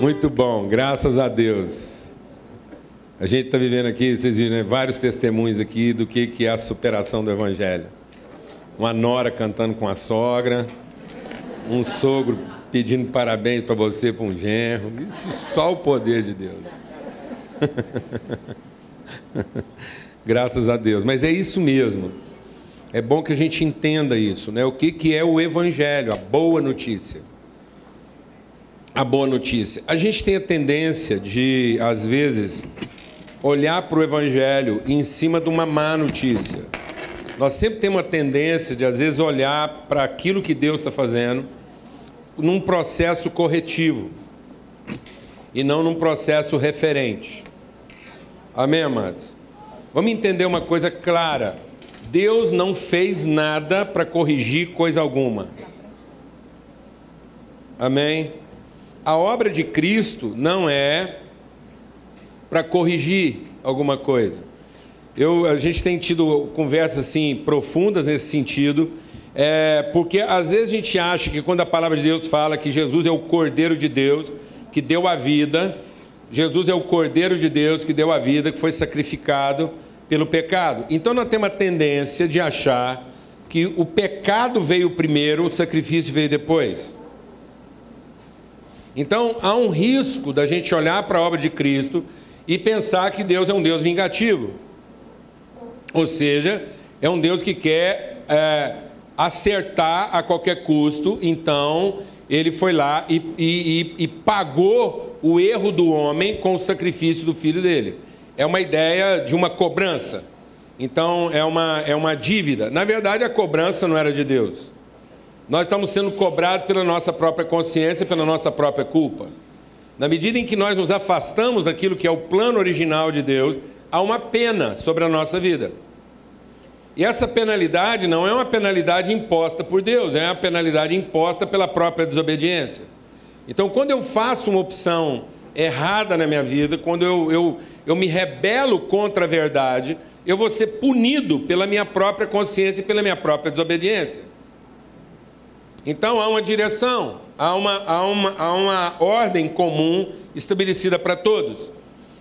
Muito bom, graças a Deus. A gente está vivendo aqui, vocês viram, né, vários testemunhos aqui do que, que é a superação do Evangelho. Uma nora cantando com a sogra, um sogro pedindo parabéns para você, para um genro. Isso só o poder de Deus. Graças a Deus. Mas é isso mesmo. É bom que a gente entenda isso, né? O que, que é o Evangelho, a boa notícia a boa notícia. A gente tem a tendência de, às vezes, olhar para o Evangelho em cima de uma má notícia. Nós sempre temos uma tendência de, às vezes, olhar para aquilo que Deus está fazendo num processo corretivo e não num processo referente. Amém, amados? Vamos entender uma coisa clara: Deus não fez nada para corrigir coisa alguma. Amém? A obra de Cristo não é para corrigir alguma coisa. Eu, a gente tem tido conversas assim profundas nesse sentido, é, porque às vezes a gente acha que quando a palavra de Deus fala que Jesus é o Cordeiro de Deus que deu a vida, Jesus é o Cordeiro de Deus que deu a vida, que foi sacrificado pelo pecado. Então nós temos a tendência de achar que o pecado veio primeiro, o sacrifício veio depois. Então há um risco da gente olhar para a obra de Cristo e pensar que Deus é um Deus vingativo. Ou seja, é um Deus que quer é, acertar a qualquer custo, então ele foi lá e, e, e, pagou o erro do homem com o sacrifício do filho dele. É uma ideia de uma cobrança. Então é uma, é uma dívida. Na verdade, a cobrança não era de Deus. Nós estamos sendo cobrados pela nossa própria consciência, pela nossa própria culpa. Na medida em que nós nos afastamos daquilo que é o plano original de Deus, há uma pena sobre a nossa vida. E essa penalidade não é uma penalidade imposta por Deus, é uma penalidade imposta pela própria desobediência. Então, quando eu faço uma opção errada na minha vida, quando eu, eu, eu me rebelo contra a verdade, eu vou ser punido pela minha própria consciência e pela minha própria desobediência. Então há uma direção, há uma, há uma, há uma ordem comum estabelecida para todos.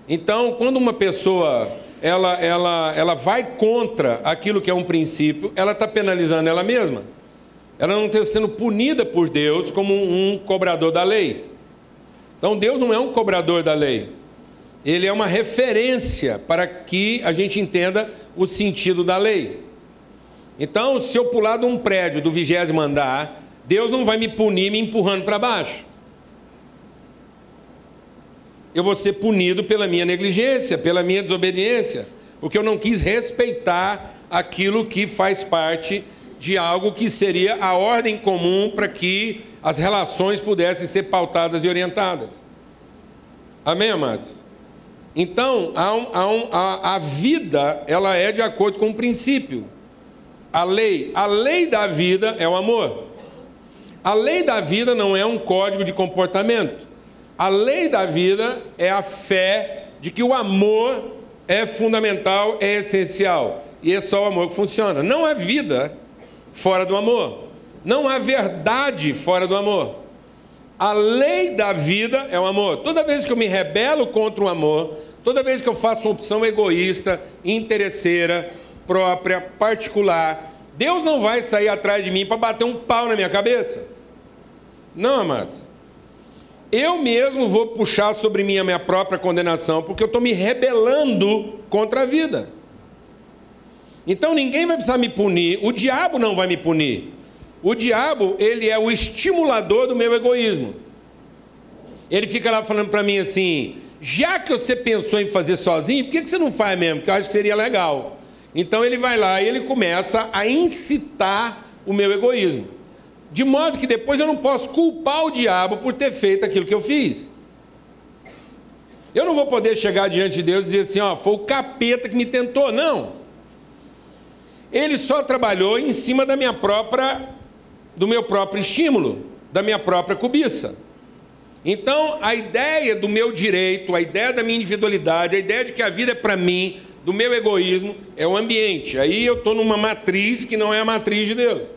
Então, quando uma pessoa ela, ela, ela vai contra aquilo que é um princípio, ela está penalizando ela mesma. Ela não está sendo punida por Deus como um cobrador da lei. Então, Deus não é um cobrador da lei. Ele é uma referência para que a gente entenda o sentido da lei. Então, se eu pular de um prédio do vigésimo andar Deus não vai me punir me empurrando para baixo. Eu vou ser punido pela minha negligência, pela minha desobediência, porque eu não quis respeitar aquilo que faz parte de algo que seria a ordem comum para que as relações pudessem ser pautadas e orientadas. Amém, amados? Então, a, a, a, vida ela é de acordo com um princípio. A lei, a lei da vida é o amor. A lei da vida não é um código de comportamento. A lei da vida é a fé de que o amor é fundamental, é essencial. E é só o amor que funciona. Não há vida fora do amor. Não há verdade fora do amor. A lei da vida é o amor. Toda vez que eu me rebelo contra o amor, toda vez que eu faço uma opção egoísta, interesseira, própria, particular, Deus não vai sair atrás de mim para bater um pau na minha cabeça. Não, amados. Eu mesmo vou puxar sobre mim a minha própria condenação, porque eu estou me rebelando contra a vida. Então ninguém vai precisar me punir, o diabo não vai me punir. O diabo, ele é o estimulador do meu egoísmo. Ele fica lá falando para mim assim: já que você pensou em fazer sozinho, por que você não faz mesmo? Porque eu acho que seria legal. Então ele vai lá e ele começa a incitar o meu egoísmo. De modo que depois eu não posso culpar o diabo por ter feito aquilo que eu fiz. Eu não vou poder chegar diante de Deus e dizer assim, ó, foi o capeta que me tentou. Não. Ele só trabalhou em cima da minha própria do meu próprio estímulo, da minha própria cobiça. Então, a ideia do meu direito, a ideia da minha individualidade, a ideia de que a vida é para mim, do meu egoísmo é o ambiente. Aí eu estou numa matriz que não é a matriz de Deus.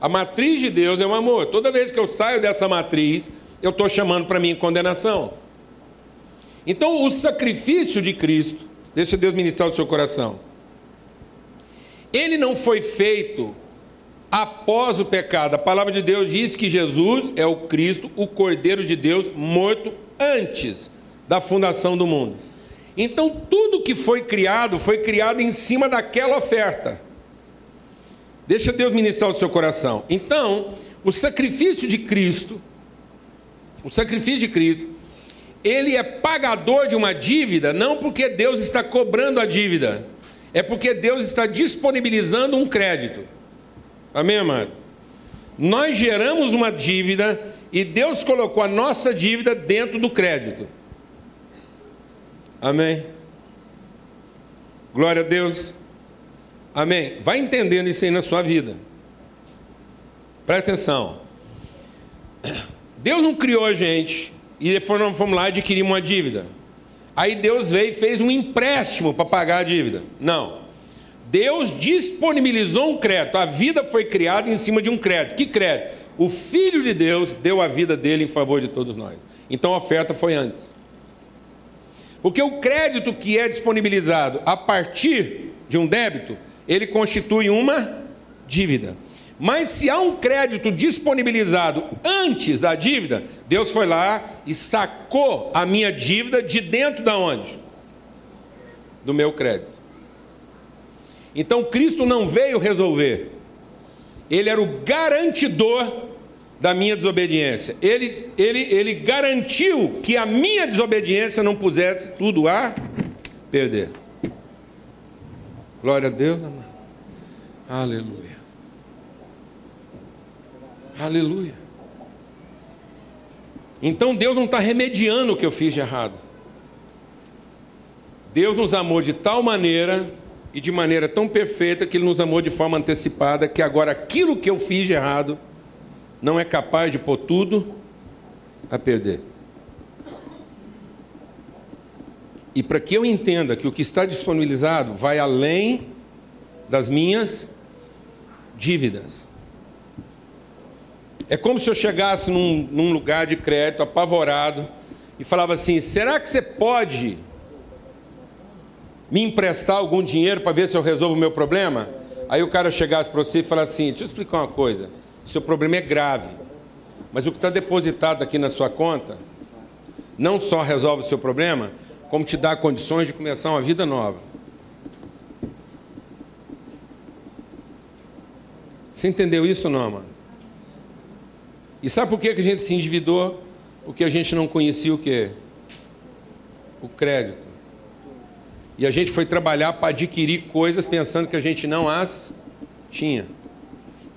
A matriz de Deus é o amor. Toda vez que eu saio dessa matriz, eu estou chamando para mim condenação. Então, o sacrifício de Cristo, deixa Deus ministrar o seu coração, ele não foi feito após o pecado. A palavra de Deus diz que Jesus é o Cristo, o Cordeiro de Deus, morto antes da fundação do mundo. Então, tudo que foi criado foi criado em cima daquela oferta. Deixa Deus ministrar o seu coração. Então, o sacrifício de Cristo, o sacrifício de Cristo, ele é pagador de uma dívida, não porque Deus está cobrando a dívida, é porque Deus está disponibilizando um crédito. Amém, amado? Nós geramos uma dívida e Deus colocou a nossa dívida dentro do crédito. Amém? Glória a Deus. Amém? Vai entendendo isso aí na sua vida. Presta atenção. Deus não criou a gente e fomos lá adquirir uma dívida. Aí Deus veio e fez um empréstimo para pagar a dívida. Não. Deus disponibilizou um crédito. A vida foi criada em cima de um crédito. Que crédito? O Filho de Deus deu a vida dele em favor de todos nós. Então a oferta foi antes. Porque o crédito que é disponibilizado a partir de um débito, ele constitui uma dívida. Mas se há um crédito disponibilizado antes da dívida, Deus foi lá e sacou a minha dívida de dentro da onde? Do meu crédito. Então Cristo não veio resolver. Ele era o garantidor da minha desobediência. Ele, ele, ele garantiu que a minha desobediência não pusesse tudo a perder. Glória a Deus, amado. Aleluia. Aleluia. Então Deus não está remediando o que eu fiz de errado. Deus nos amou de tal maneira e de maneira tão perfeita que Ele nos amou de forma antecipada que agora aquilo que eu fiz de errado não é capaz de pôr tudo a perder. E para que eu entenda que o que está disponibilizado vai além das minhas dívidas. É como se eu chegasse num, num lugar de crédito apavorado e falava assim: será que você pode me emprestar algum dinheiro para ver se eu resolvo o meu problema? Aí o cara chegasse para você e falasse assim: deixa eu explicar uma coisa. Seu problema é grave. Mas o que está depositado aqui na sua conta não só resolve o seu problema, como te dá condições de começar uma vida nova. Você entendeu isso não, mano? E sabe por que a gente se endividou? Porque a gente não conhecia o que? O crédito. E a gente foi trabalhar para adquirir coisas pensando que a gente não as tinha.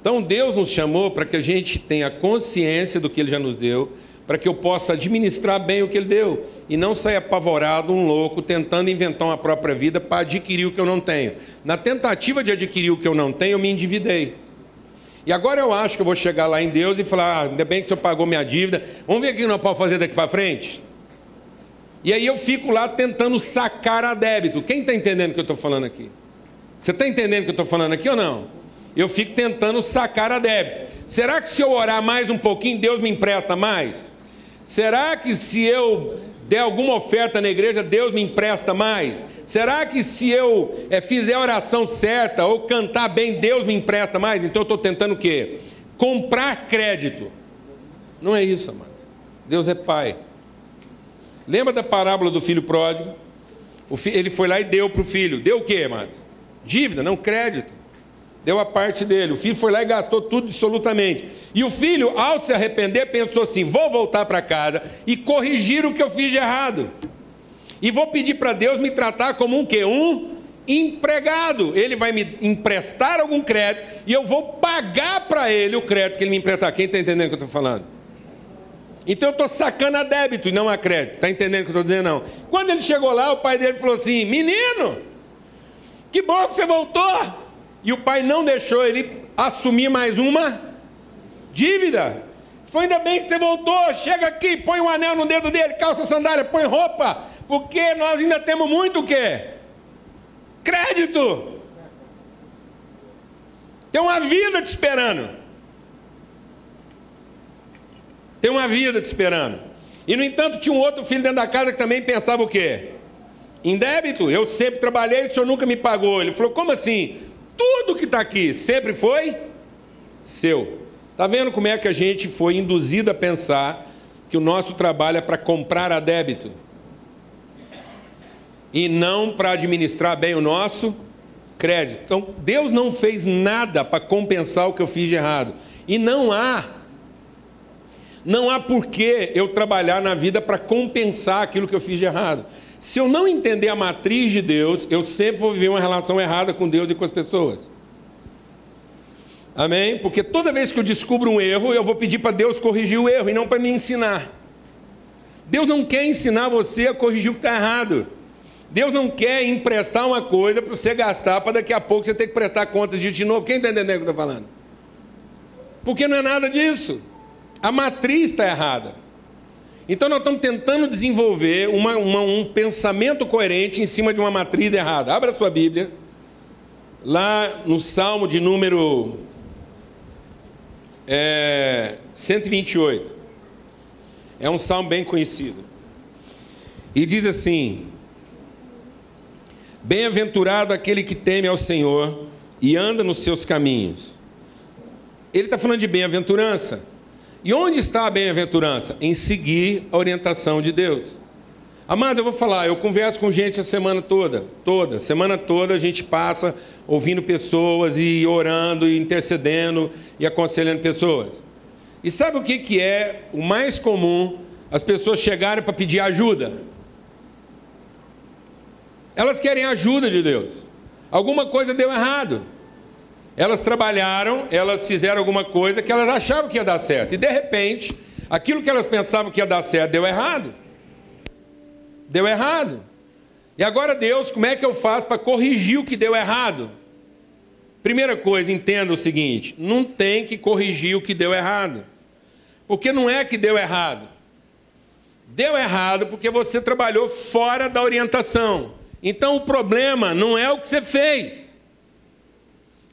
Então Deus nos chamou para que a gente tenha consciência do que Ele já nos deu, para que eu possa administrar bem o que Ele deu e não sair apavorado, um louco, tentando inventar uma própria vida para adquirir o que eu não tenho. Na tentativa de adquirir o que eu não tenho, eu me endividei. E agora eu acho que eu vou chegar lá em Deus e falar: ah, ainda bem que o senhor pagou minha dívida, vamos ver o que não pode fazer daqui para frente? E aí eu fico lá tentando sacar a débito. Quem está entendendo o que eu estou falando aqui? Você está entendendo o que eu estou falando aqui ou não? Eu fico tentando sacar a débito. Será que se eu orar mais um pouquinho, Deus me empresta mais? Será que se eu der alguma oferta na igreja, Deus me empresta mais? Será que se eu é, fizer a oração certa ou cantar bem, Deus me empresta mais? Então eu estou tentando o quê? Comprar crédito. Não é isso, amado. Deus é Pai. Lembra da parábola do filho pródigo? Ele foi lá e deu para o filho. Deu o quê, amado? Dívida, não crédito deu a parte dele. O filho foi lá e gastou tudo absolutamente. E o filho, ao se arrepender, pensou assim: vou voltar para casa e corrigir o que eu fiz de errado. E vou pedir para Deus me tratar como um quê? Um empregado. Ele vai me emprestar algum crédito e eu vou pagar para ele o crédito que ele me emprestar. Quem está entendendo o que eu estou falando? Então eu estou sacando a débito e não a crédito. Está entendendo o que eu estou dizendo? Não. Quando ele chegou lá, o pai dele falou assim: Menino, que bom que você voltou. E o pai não deixou ele assumir mais uma dívida. Foi ainda bem que você voltou. Chega aqui, põe um anel no dedo dele, calça sandália, põe roupa. Porque nós ainda temos muito o quê? Crédito. Tem uma vida te esperando. Tem uma vida te esperando. E no entanto tinha um outro filho dentro da casa que também pensava o quê? Em débito. Eu sempre trabalhei, o senhor nunca me pagou. Ele falou: como assim? Tudo que está aqui sempre foi seu. Está vendo como é que a gente foi induzido a pensar que o nosso trabalho é para comprar a débito e não para administrar bem o nosso crédito. Então, Deus não fez nada para compensar o que eu fiz de errado. E não há não há porquê eu trabalhar na vida para compensar aquilo que eu fiz de errado. Se eu não entender a matriz de Deus, eu sempre vou viver uma relação errada com Deus e com as pessoas. Amém? Porque toda vez que eu descubro um erro, eu vou pedir para Deus corrigir o erro e não para me ensinar. Deus não quer ensinar você a corrigir o que está errado. Deus não quer emprestar uma coisa para você gastar, para daqui a pouco você ter que prestar conta disso de novo. Quem está entendendo o que eu estou falando? Porque não é nada disso. A matriz está errada. Então nós estamos tentando desenvolver uma, uma, um pensamento coerente em cima de uma matriz errada. Abra a sua Bíblia, lá no Salmo de número é, 128. É um salmo bem conhecido. E diz assim: Bem-aventurado aquele que teme ao Senhor e anda nos seus caminhos. Ele está falando de bem-aventurança. E onde está a bem-aventurança? Em seguir a orientação de Deus. Amado, eu vou falar, eu converso com gente a semana toda, toda, semana toda a gente passa ouvindo pessoas e orando e intercedendo e aconselhando pessoas. E sabe o que, que é o mais comum? As pessoas chegarem para pedir ajuda. Elas querem ajuda de Deus. Alguma coisa deu errado. Elas trabalharam, elas fizeram alguma coisa que elas achavam que ia dar certo. E de repente, aquilo que elas pensavam que ia dar certo deu errado. Deu errado. E agora, Deus, como é que eu faço para corrigir o que deu errado? Primeira coisa, entenda o seguinte: não tem que corrigir o que deu errado. Porque não é que deu errado. Deu errado porque você trabalhou fora da orientação. Então o problema não é o que você fez.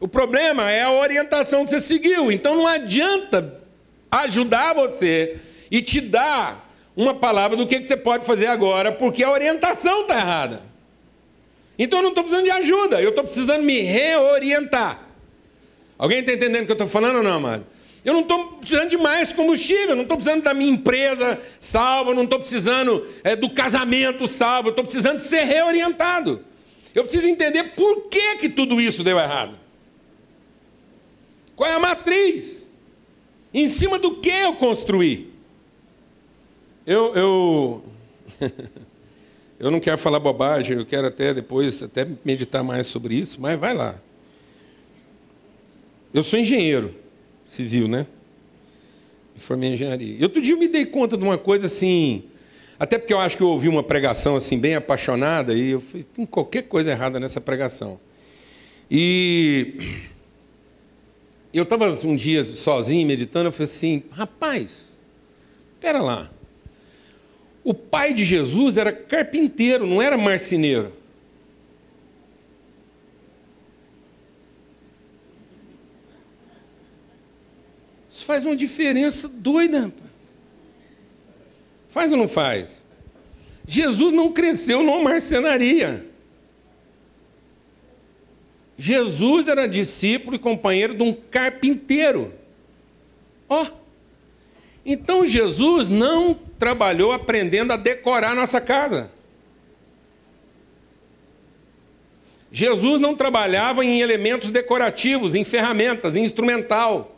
O problema é a orientação que você seguiu. Então não adianta ajudar você e te dar uma palavra do que você pode fazer agora, porque a orientação está errada. Então eu não estou precisando de ajuda, eu estou precisando me reorientar. Alguém está entendendo o que eu estou falando ou não, amado? Eu não estou precisando de mais combustível, não estou precisando da minha empresa salva, não estou precisando é, do casamento salvo, estou precisando ser reorientado. Eu preciso entender por que, que tudo isso deu errado. Qual é a matriz? Em cima do que eu construí? Eu, eu, eu não quero falar bobagem, eu quero até depois até meditar mais sobre isso, mas vai lá. Eu sou engenheiro civil, né? Me formei em engenharia. E outro dia eu me dei conta de uma coisa assim, até porque eu acho que eu ouvi uma pregação assim bem apaixonada e eu falei, tem qualquer coisa errada nessa pregação. E eu estava um dia sozinho meditando, eu falei assim, rapaz, espera lá. O pai de Jesus era carpinteiro, não era marceneiro. Isso faz uma diferença doida. Faz ou não faz? Jesus não cresceu numa marcenaria. Jesus era discípulo e companheiro de um carpinteiro. Ó. Oh. Então Jesus não trabalhou aprendendo a decorar nossa casa. Jesus não trabalhava em elementos decorativos, em ferramentas, em instrumental.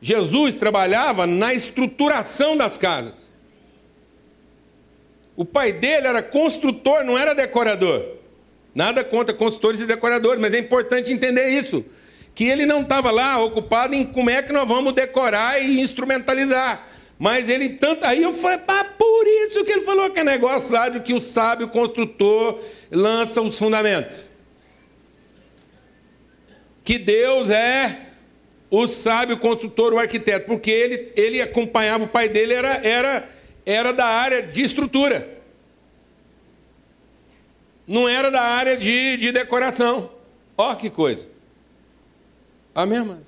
Jesus trabalhava na estruturação das casas. O pai dele era construtor, não era decorador. Nada contra consultores e decoradores, mas é importante entender isso. Que ele não estava lá ocupado em como é que nós vamos decorar e instrumentalizar. Mas ele tanto. Aí eu falei, pá, por isso que ele falou que é negócio lá de que o sábio construtor lança os fundamentos. Que Deus é o sábio construtor, o arquiteto, porque ele, ele acompanhava o pai dele, era, era, era da área de estrutura não era da área de, de decoração. Ó que coisa. Amém, irmãs?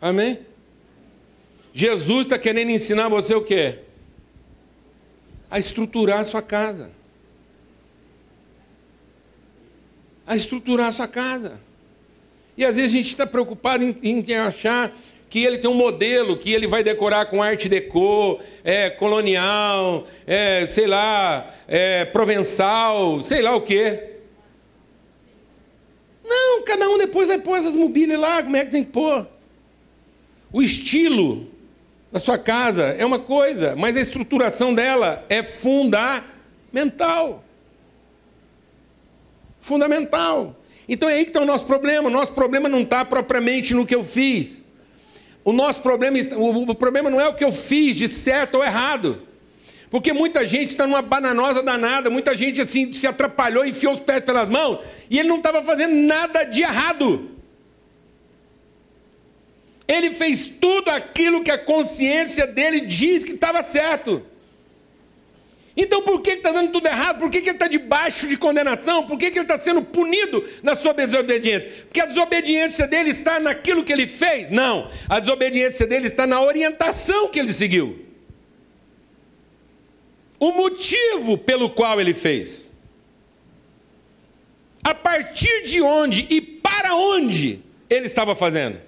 Amém? Jesus está querendo ensinar você o quê? a estruturar a sua casa. A estruturar a sua casa. E às vezes a gente está preocupado em, em, achar que ele tem um modelo, que ele vai decorar com arte deco, é, colonial, é, sei lá, é, provençal, sei lá o quê. Não, cada um depois vai pôr essas mobílias lá, como é que tem que pôr? O estilo da sua casa é uma coisa, mas a estruturação dela é fundamental. Fundamental. Então é aí que está o nosso problema. O nosso problema não está propriamente no que eu fiz. O nosso problema, o problema não é o que eu fiz de certo ou errado. Porque muita gente está numa bananosa danada, muita gente assim se atrapalhou, enfiou os pés pelas mãos, e ele não estava fazendo nada de errado. Ele fez tudo aquilo que a consciência dele diz que estava certo. Então por que está dando tudo errado? Por que, que ele está debaixo de condenação? Por que, que ele está sendo punido na sua desobediência? Porque a desobediência dele está naquilo que ele fez? Não. A desobediência dele está na orientação que ele seguiu. O motivo pelo qual ele fez. A partir de onde e para onde ele estava fazendo.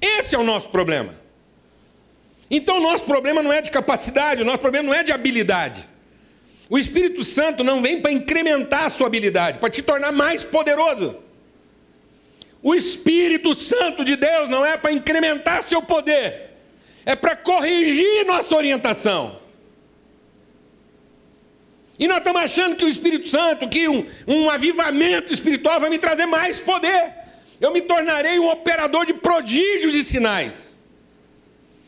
Esse é o nosso problema. Então, o nosso problema não é de capacidade, o nosso problema não é de habilidade. O Espírito Santo não vem para incrementar a sua habilidade, para te tornar mais poderoso. O Espírito Santo de Deus não é para incrementar seu poder, é para corrigir nossa orientação. E nós estamos achando que o Espírito Santo, que um, um avivamento espiritual vai me trazer mais poder. Eu me tornarei um operador de prodígios e sinais.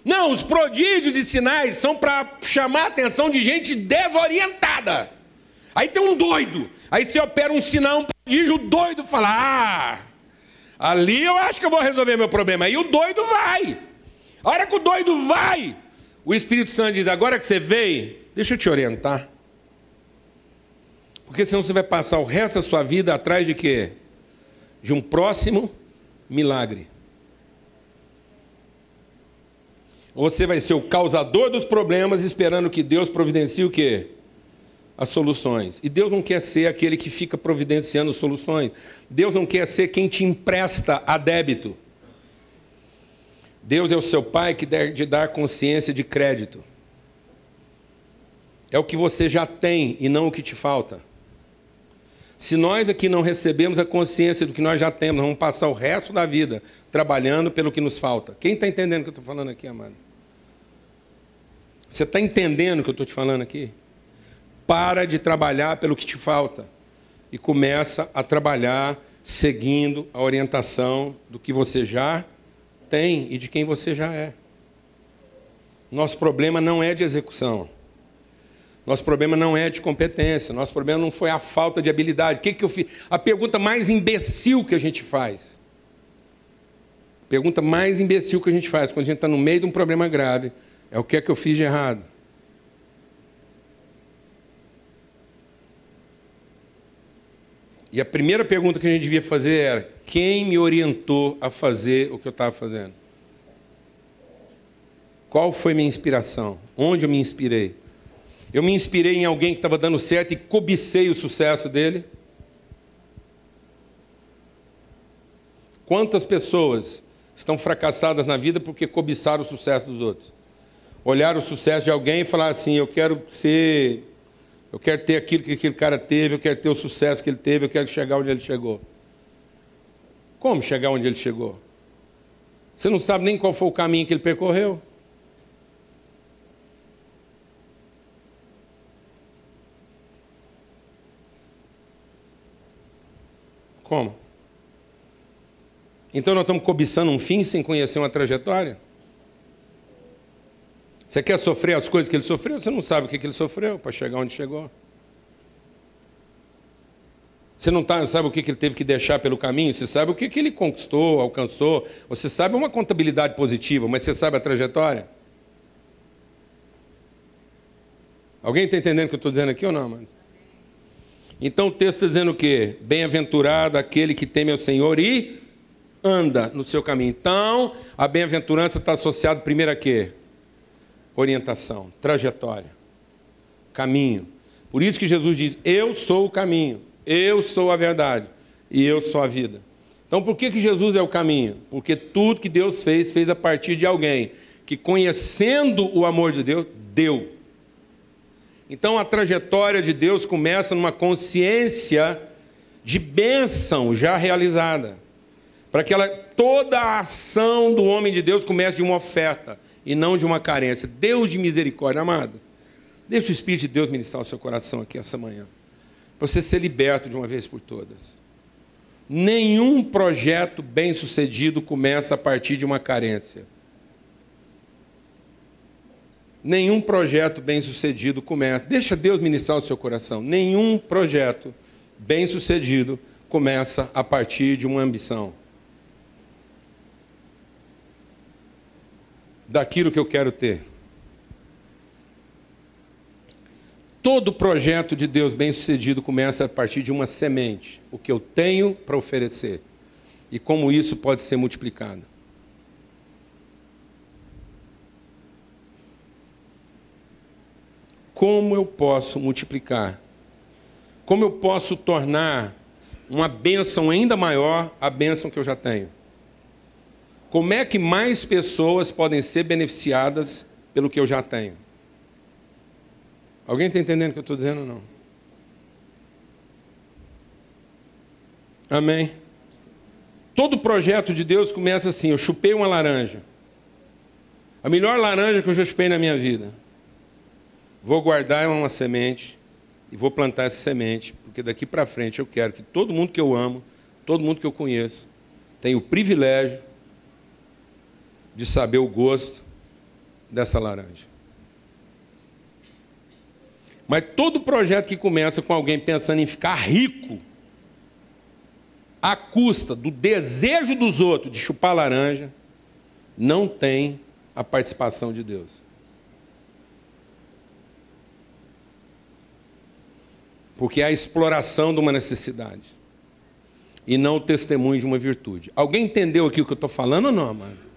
Não, os prodígios e sinais são para chamar a atenção de gente desorientada. Aí tem um doido. Aí você opera um sinal, um prodígio, o doido fala: Ah, ali eu acho que eu vou resolver meu problema. Aí o doido vai. A hora que o doido vai, o Espírito Santo diz: Agora que você veio, deixa eu te orientar. Porque senão você vai passar o resto da sua vida atrás de quê? De um próximo milagre. Você vai ser o causador dos problemas esperando que Deus providencie o quê? As soluções. E Deus não quer ser aquele que fica providenciando soluções. Deus não quer ser quem te empresta a débito. Deus é o seu pai que deve te dar consciência de crédito. É o que você já tem e não o que te falta. Se nós aqui não recebemos a consciência do que nós já temos, nós vamos passar o resto da vida trabalhando pelo que nos falta. Quem está entendendo o que eu estou falando aqui, amado? Você está entendendo o que eu estou te falando aqui? Para de trabalhar pelo que te falta e começa a trabalhar seguindo a orientação do que você já tem e de quem você já é. Nosso problema não é de execução. Nosso problema não é de competência, nosso problema não foi a falta de habilidade. O que, que eu fiz? A pergunta mais imbecil que a gente faz. A pergunta mais imbecil que a gente faz quando a gente está no meio de um problema grave é o que é que eu fiz de errado. E a primeira pergunta que a gente devia fazer era: quem me orientou a fazer o que eu estava fazendo? Qual foi minha inspiração? Onde eu me inspirei? Eu me inspirei em alguém que estava dando certo e cobicei o sucesso dele. Quantas pessoas estão fracassadas na vida porque cobiçaram o sucesso dos outros? Olharam o sucesso de alguém e falaram assim: Eu quero ser, eu quero ter aquilo que aquele cara teve, eu quero ter o sucesso que ele teve, eu quero chegar onde ele chegou. Como chegar onde ele chegou? Você não sabe nem qual foi o caminho que ele percorreu. Como? Então nós estamos cobiçando um fim sem conhecer uma trajetória? Você quer sofrer as coisas que ele sofreu? Você não sabe o que ele sofreu para chegar onde chegou. Você não tá, sabe o que ele teve que deixar pelo caminho? Você sabe o que ele conquistou, alcançou. Você sabe uma contabilidade positiva, mas você sabe a trajetória? Alguém está entendendo o que eu estou dizendo aqui ou não, mano? Então o texto está dizendo o quê? Bem-aventurado aquele que teme ao Senhor e anda no seu caminho. Então, a bem-aventurança está associada primeiro a quê? Orientação, trajetória. Caminho. Por isso que Jesus diz: Eu sou o caminho, eu sou a verdade e eu sou a vida. Então, por que, que Jesus é o caminho? Porque tudo que Deus fez, fez a partir de alguém que, conhecendo o amor de Deus, deu. Então, a trajetória de Deus começa numa consciência de bênção já realizada. Para que ela, toda a ação do homem de Deus comece de uma oferta e não de uma carência. Deus de misericórdia, amado. Deixa o Espírito de Deus ministrar o seu coração aqui essa manhã. Para você ser liberto de uma vez por todas. Nenhum projeto bem sucedido começa a partir de uma carência. Nenhum projeto bem sucedido começa. Deixa Deus ministrar o seu coração. Nenhum projeto bem sucedido começa a partir de uma ambição. Daquilo que eu quero ter. Todo projeto de Deus bem-sucedido começa a partir de uma semente, o que eu tenho para oferecer e como isso pode ser multiplicado. Como eu posso multiplicar? Como eu posso tornar uma bênção ainda maior a bênção que eu já tenho? Como é que mais pessoas podem ser beneficiadas pelo que eu já tenho? Alguém está entendendo o que eu estou dizendo ou não? Amém? Todo projeto de Deus começa assim: eu chupei uma laranja. A melhor laranja que eu já chupei na minha vida. Vou guardar uma semente e vou plantar essa semente, porque daqui para frente eu quero que todo mundo que eu amo, todo mundo que eu conheço, tenha o privilégio de saber o gosto dessa laranja. Mas todo projeto que começa com alguém pensando em ficar rico, à custa do desejo dos outros de chupar laranja, não tem a participação de Deus. Porque é a exploração de uma necessidade e não o testemunho de uma virtude. Alguém entendeu aqui o que eu estou falando ou não, amado?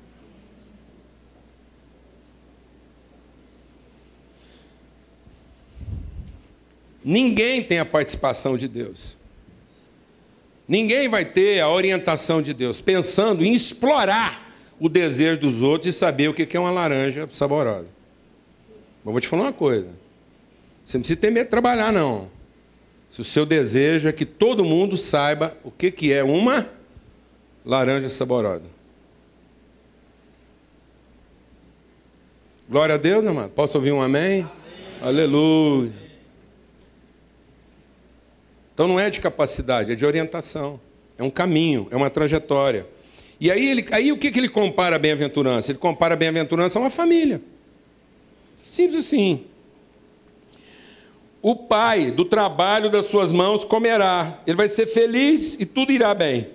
Ninguém tem a participação de Deus. Ninguém vai ter a orientação de Deus pensando em explorar o desejo dos outros e saber o que é uma laranja saborosa. Mas vou te falar uma coisa. Você não precisa ter medo de trabalhar, não. Se o seu desejo é que todo mundo saiba o que é uma laranja saborosa. Glória a Deus, irmão. Posso ouvir um amém? amém. Aleluia. Então não é de capacidade, é de orientação. É um caminho, é uma trajetória. E aí, ele, aí o que, que ele compara a bem-aventurança? Ele compara a bem-aventurança a uma família. Simples assim. O pai do trabalho das suas mãos comerá. Ele vai ser feliz e tudo irá bem.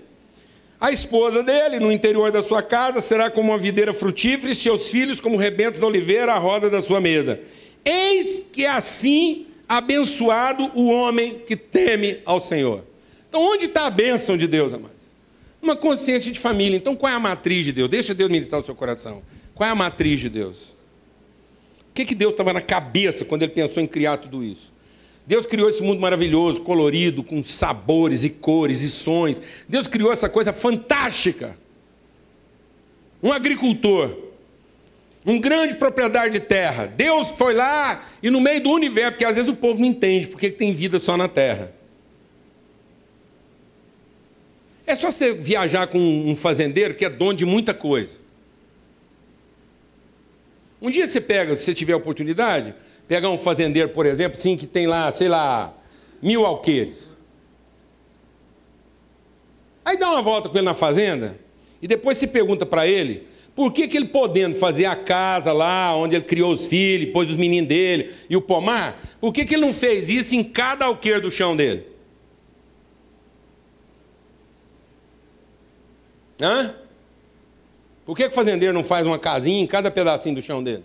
A esposa dele, no interior da sua casa, será como uma videira frutífera e seus filhos como rebentos da oliveira à roda da sua mesa. Eis que assim abençoado o homem que teme ao Senhor. Então, onde está a bênção de Deus, amados? Uma consciência de família. Então, qual é a matriz de Deus? Deixa Deus ministrar o seu coração. Qual é a matriz de Deus? O que, que Deus estava na cabeça quando ele pensou em criar tudo isso? Deus criou esse mundo maravilhoso, colorido, com sabores e cores e sons. Deus criou essa coisa fantástica. Um agricultor um grande propriedade de terra. Deus foi lá e no meio do universo, porque às vezes o povo não entende porque tem vida só na terra. É só você viajar com um fazendeiro que é dono de muita coisa. Um dia você pega, se você tiver oportunidade, pegar um fazendeiro, por exemplo, sim, que tem lá, sei lá, mil alqueires. Aí dá uma volta com ele na fazenda e depois se pergunta para ele por que, que ele podendo fazer a casa lá, onde ele criou os filhos, pôs os meninos dele e o pomar, por que, que ele não fez isso em cada alqueire do chão dele? Hã? Por que, que o fazendeiro não faz uma casinha em cada pedacinho do chão dele?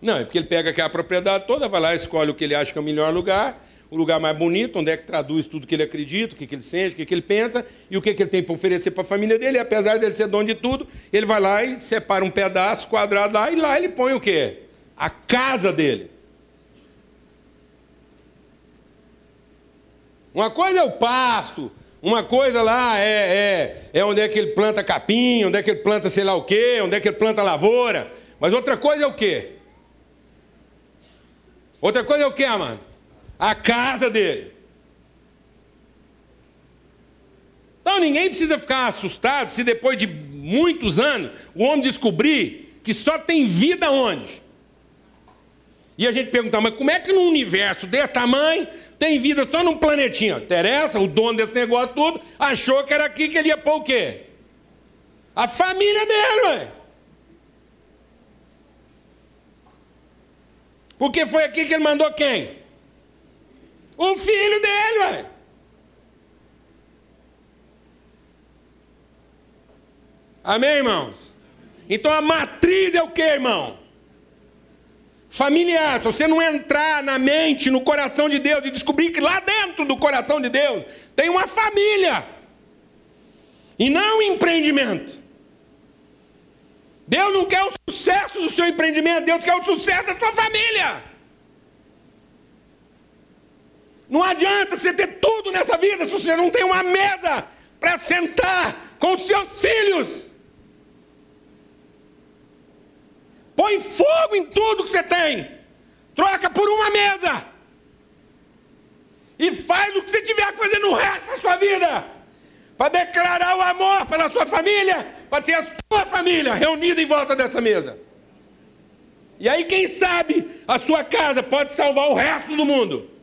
Não, é porque ele pega aquela propriedade toda, vai lá, escolhe o que ele acha que é o melhor lugar o lugar mais bonito, onde é que traduz tudo que ele acredita, o que, que ele sente, o que, que ele pensa e o que, que ele tem para oferecer para a família dele. E apesar dele ser dono de tudo, ele vai lá e separa um pedaço quadrado lá e lá ele põe o quê? A casa dele. Uma coisa é o pasto, uma coisa lá é, é, é onde é que ele planta capim, onde é que ele planta sei lá o quê, onde é que ele planta lavoura. Mas outra coisa é o quê? Outra coisa é o quê, amado? A casa dele. Então ninguém precisa ficar assustado se depois de muitos anos o homem descobrir que só tem vida onde? E a gente pergunta, mas como é que num universo desse tamanho tem vida só num planetinha? Teresa, o dono desse negócio tudo, achou que era aqui que ele ia pôr o quê? A família dele, ué. Porque foi aqui que ele mandou quem? O filho dele, ué. Amém, irmãos? Então a matriz é o que, irmão? Familiar. Se você não entrar na mente, no coração de Deus e descobrir que lá dentro do coração de Deus tem uma família e não um empreendimento. Deus não quer o sucesso do seu empreendimento, Deus quer o sucesso da sua família. Não adianta você ter tudo nessa vida se você não tem uma mesa para sentar com os seus filhos. Põe fogo em tudo que você tem. Troca por uma mesa. E faz o que você tiver que fazer no resto da sua vida. Para declarar o amor pela sua família. Para ter a sua família reunida em volta dessa mesa. E aí, quem sabe, a sua casa pode salvar o resto do mundo.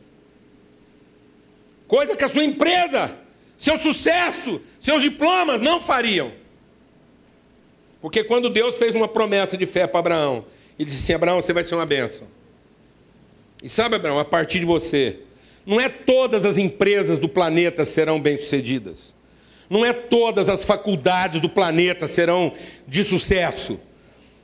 Coisa que a sua empresa, seu sucesso, seus diplomas não fariam. Porque quando Deus fez uma promessa de fé para Abraão, ele disse assim: Abraão, você vai ser uma bênção. E sabe, Abraão, a partir de você, não é todas as empresas do planeta serão bem-sucedidas. Não é todas as faculdades do planeta serão de sucesso.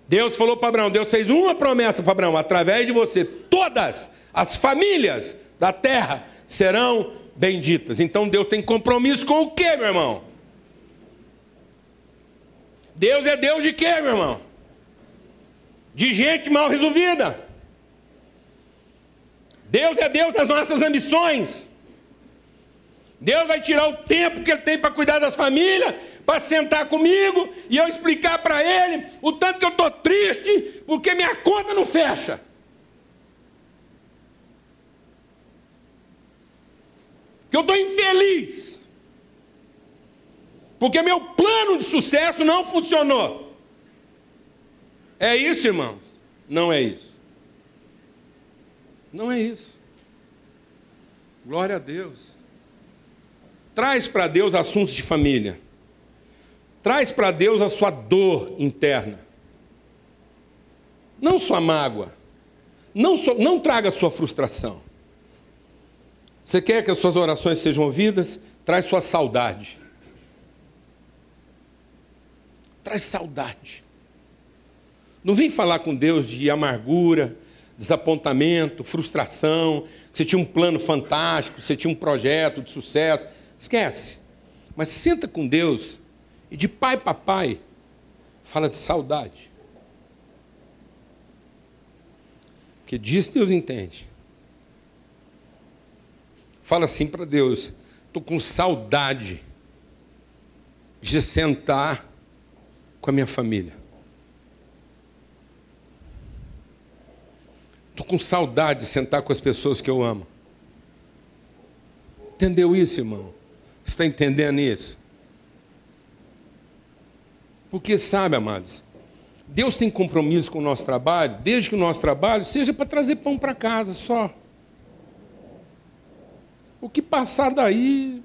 Deus falou para Abraão, Deus fez uma promessa para Abraão: através de você, todas as famílias da terra serão benditas. Então Deus tem compromisso com o que, meu irmão? Deus é Deus de quê, meu irmão? De gente mal resolvida. Deus é Deus das nossas ambições. Deus vai tirar o tempo que Ele tem para cuidar das famílias, para sentar comigo e eu explicar para Ele o tanto que eu estou triste porque minha conta não fecha. Que eu estou infeliz. Porque meu plano de sucesso não funcionou. É isso, irmãos? Não é isso. Não é isso. Glória a Deus. Traz para Deus assuntos de família. Traz para Deus a sua dor interna. Não sua mágoa. Não, não traga sua frustração. Você quer que as suas orações sejam ouvidas? Traz sua saudade traz saudade. Não vem falar com Deus de amargura, desapontamento, frustração, que você tinha um plano fantástico, você tinha um projeto de sucesso. Esquece. Mas senta com Deus e de pai para pai fala de saudade. Que diz Deus entende. Fala assim para Deus: estou com saudade de sentar com a minha família. Estou com saudade de sentar com as pessoas que eu amo. Entendeu isso, irmão? Está entendendo isso? Porque, sabe, amados, Deus tem compromisso com o nosso trabalho, desde que o nosso trabalho seja para trazer pão para casa só. O que passar daí